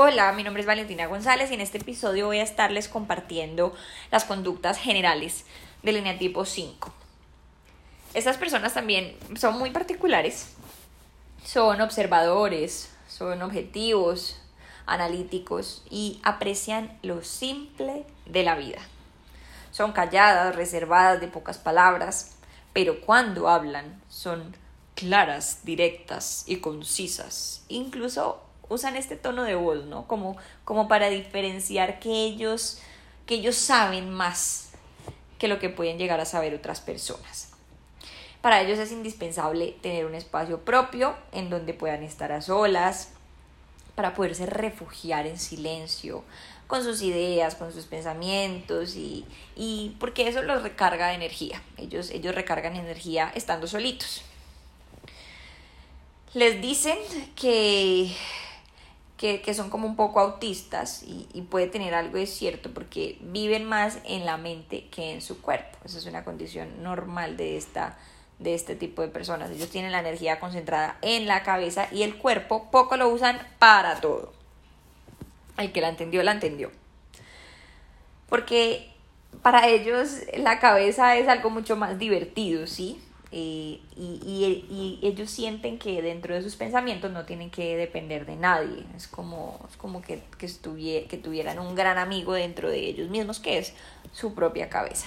Hola, mi nombre es Valentina González y en este episodio voy a estarles compartiendo las conductas generales del eneatipo 5. Estas personas también son muy particulares, son observadores, son objetivos, analíticos y aprecian lo simple de la vida. Son calladas, reservadas, de pocas palabras, pero cuando hablan son claras, directas y concisas. Incluso usan este tono de voz, ¿no? Como, como para diferenciar que ellos, que ellos saben más que lo que pueden llegar a saber otras personas. Para ellos es indispensable tener un espacio propio en donde puedan estar a solas, para poderse refugiar en silencio con sus ideas, con sus pensamientos y, y porque eso los recarga de energía. Ellos, ellos recargan energía estando solitos. Les dicen que que, son como un poco autistas y, puede tener algo de cierto porque viven más en la mente que en su cuerpo. Esa es una condición normal de, esta, de este tipo de personas. Ellos tienen la energía concentrada en la cabeza y el cuerpo poco lo usan para todo. El que la entendió, la entendió. Porque para ellos la cabeza es algo mucho más divertido, ¿sí? Eh, y, ellos sienten que dentro de sus pensamientos no tienen que depender de nadie. Es como, es como que, que, que tuvieran un gran amigo dentro de ellos mismos, que es su propia cabeza,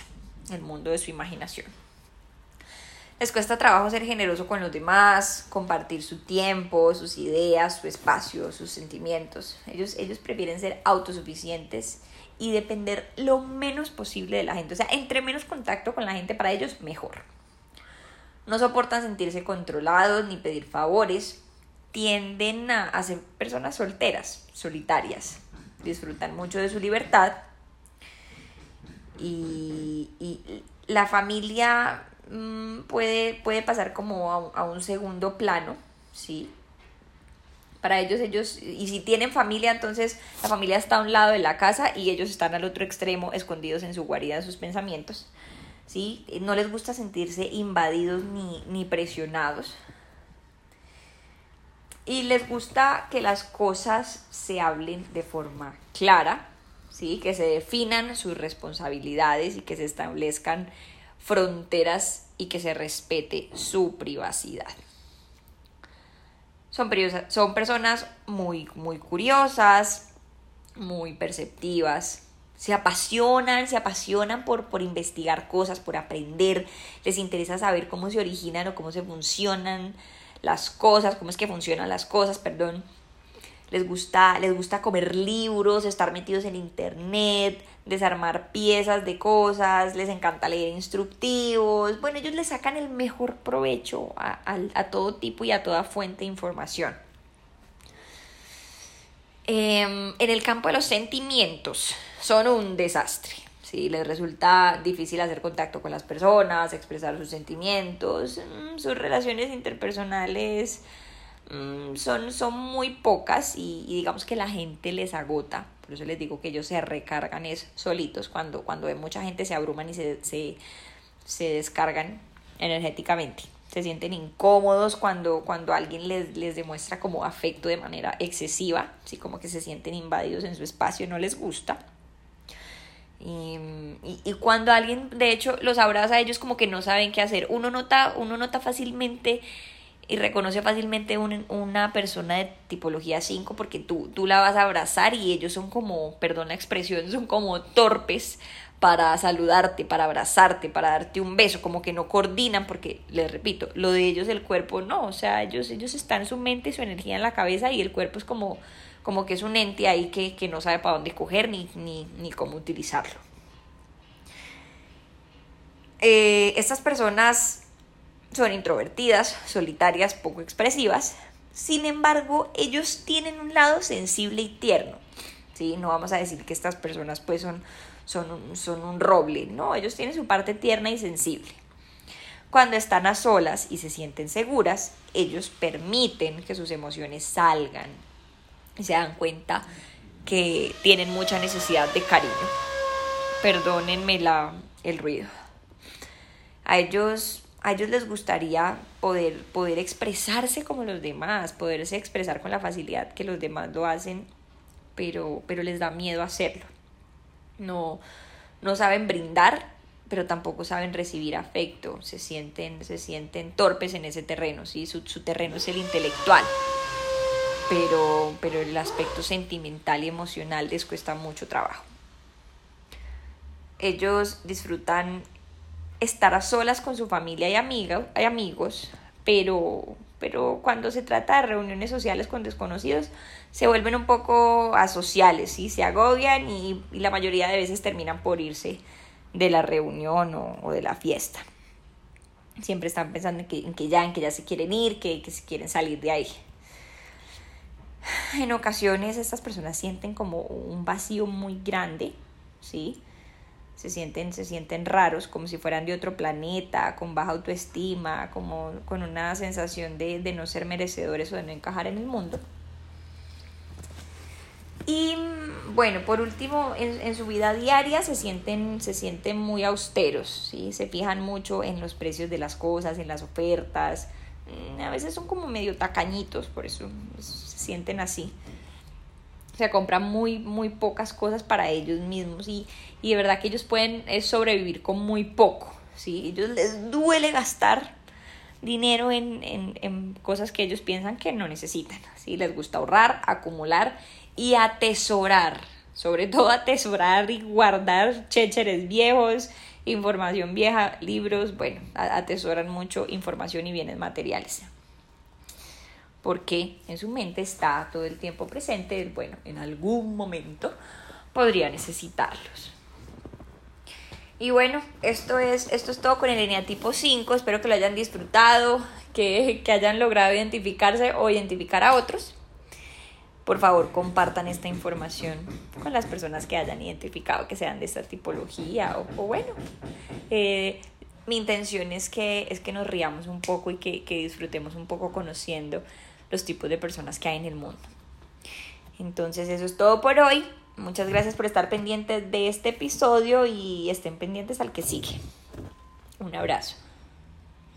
el mundo de su imaginación. Les cuesta trabajo ser generoso con los demás, compartir su tiempo, sus ideas, su espacio, sus sentimientos. Ellos, ellos prefieren ser autosuficientes y depender lo menos posible de la gente. O sea, entre menos contacto con la gente para ellos, mejor. No soportan sentirse controlados ni pedir favores. Tienden a, ser personas solteras, solitarias. Disfrutan mucho de su libertad. Y, la familia mm, puede, puede pasar como a, un segundo plano, ¿sí? Para ellos, ellos, y si tienen familia, entonces la familia está a un lado de la casa y ellos están al otro extremo, escondidos en su guarida de sus pensamientos. ¿Sí? No les gusta sentirse invadidos ni, presionados. Y les gusta que las cosas se hablen de forma clara, ¿sí? que se definan sus responsabilidades y que se establezcan fronteras y que se respete su privacidad. Son, son personas muy, muy curiosas, muy perceptivas, se apasionan, se apasionan por, por investigar cosas, por aprender, les interesa saber cómo se originan o cómo se funcionan las cosas, cómo es que funcionan las cosas, perdón. Les gusta, les gusta comer libros, estar metidos en internet, desarmar piezas de cosas, les encanta leer instructivos. Bueno, ellos le sacan el mejor provecho a, a todo tipo y a toda fuente de información. Em, en el campo de los sentimientos son un desastre. ¿sí? Les resulta difícil hacer contacto con las personas, expresar sus sentimientos, mm, sus relaciones interpersonales mm, son, son muy pocas y, digamos que la gente les agota. Por eso les digo que ellos se recargan es solitos cuando, cuando mucha gente se abruman y se, se, se descargan energéticamente se sienten incómodos cuando, cuando alguien les, les demuestra como afecto de manera excesiva, así como que se sienten invadidos en su espacio, no les gusta. Y, y, cuando alguien de hecho los abraza ellos como que no saben qué hacer, uno nota, uno nota fácilmente y reconoce fácilmente una persona de tipología 5 porque tú, tú la vas a abrazar y ellos son como, perdón la expresión, son como torpes para saludarte, para abrazarte, para darte un beso, como que no coordinan, porque les repito, lo de ellos el cuerpo no, o sea, ellos, ellos están su mente, su energía en la cabeza y el cuerpo es como, como que es un ente ahí que, que no sabe para dónde coger ni, ni, ni cómo utilizarlo. Eh, estas personas son introvertidas, solitarias, poco expresivas, sin embargo, ellos tienen un lado sensible y tierno. ¿sí? No vamos a decir que estas personas pues son son un, son un roble, ¿no? Ellos tienen su parte tierna y sensible. Cuando están a solas y se sienten seguras, ellos permiten que sus emociones salgan se dan cuenta que tienen mucha necesidad de cariño. Perdónenme la, el ruido. A ellos, a ellos les gustaría poder, poder expresarse como los demás, poderse expresar con la facilidad que los demás lo hacen pero, pero les da miedo hacerlo. No, no saben brindar, pero tampoco saben recibir afecto, se sienten, se sienten torpes en ese terreno, ¿sí? su, su terreno es el intelectual, pero, pero el aspecto sentimental y emocional les cuesta mucho trabajo. Ellos disfrutan estar a solas con su familia y, amiga, y amigos, pero, pero cuando se trata de reuniones sociales con desconocidos, se vuelven un poco asociales, ¿sí? se agobian y, y la mayoría de veces terminan por irse de la reunión o, de la fiesta. Siempre están pensando en que, que, ya, en que ya se quieren ir, que, que se quieren salir de ahí. En ocasiones estas personas sienten como un vacío muy grande, ¿sí? Se sienten, se sienten raros, como si fueran de otro planeta, con baja autoestima, como con una sensación de, de no ser merecedores o de no encajar en el mundo. Y bueno, por último, en, su vida diaria se sienten, se sienten muy austeros, ¿sí? se fijan mucho en los precios de las cosas, en las ofertas, mm, a veces son como medio tacañitos, por eso sienten así. Se compran muy, muy pocas cosas para ellos mismos y, y de verdad que ellos pueden eh, sobrevivir con muy poco. ¿sí? Ellos les duele gastar dinero en, en, en cosas que ellos piensan que no necesitan. ¿sí? Les gusta ahorrar, acumular y atesorar, sobre todo atesorar y guardar chécheres viejos, información vieja, libros, bueno, atesoran mucho información y bienes materiales. Porque en su mente está todo el tiempo presente, bueno, en algún momento podría necesitarlos. Y bueno, esto es, esto es todo con el eneatipo 5. Espero que lo hayan disfrutado, que, que hayan logrado identificarse o identificar a otros por favor compartan esta información con las personas que hayan identificado que sean de esta tipología o, bueno, eh, mi intención es que, es que nos riamos un poco y que, que disfrutemos un poco conociendo los tipos de personas que hay en el mundo. Entonces eso es todo por hoy. Muchas gracias por estar pendientes de este episodio y estén pendientes al que sigue. Un abrazo.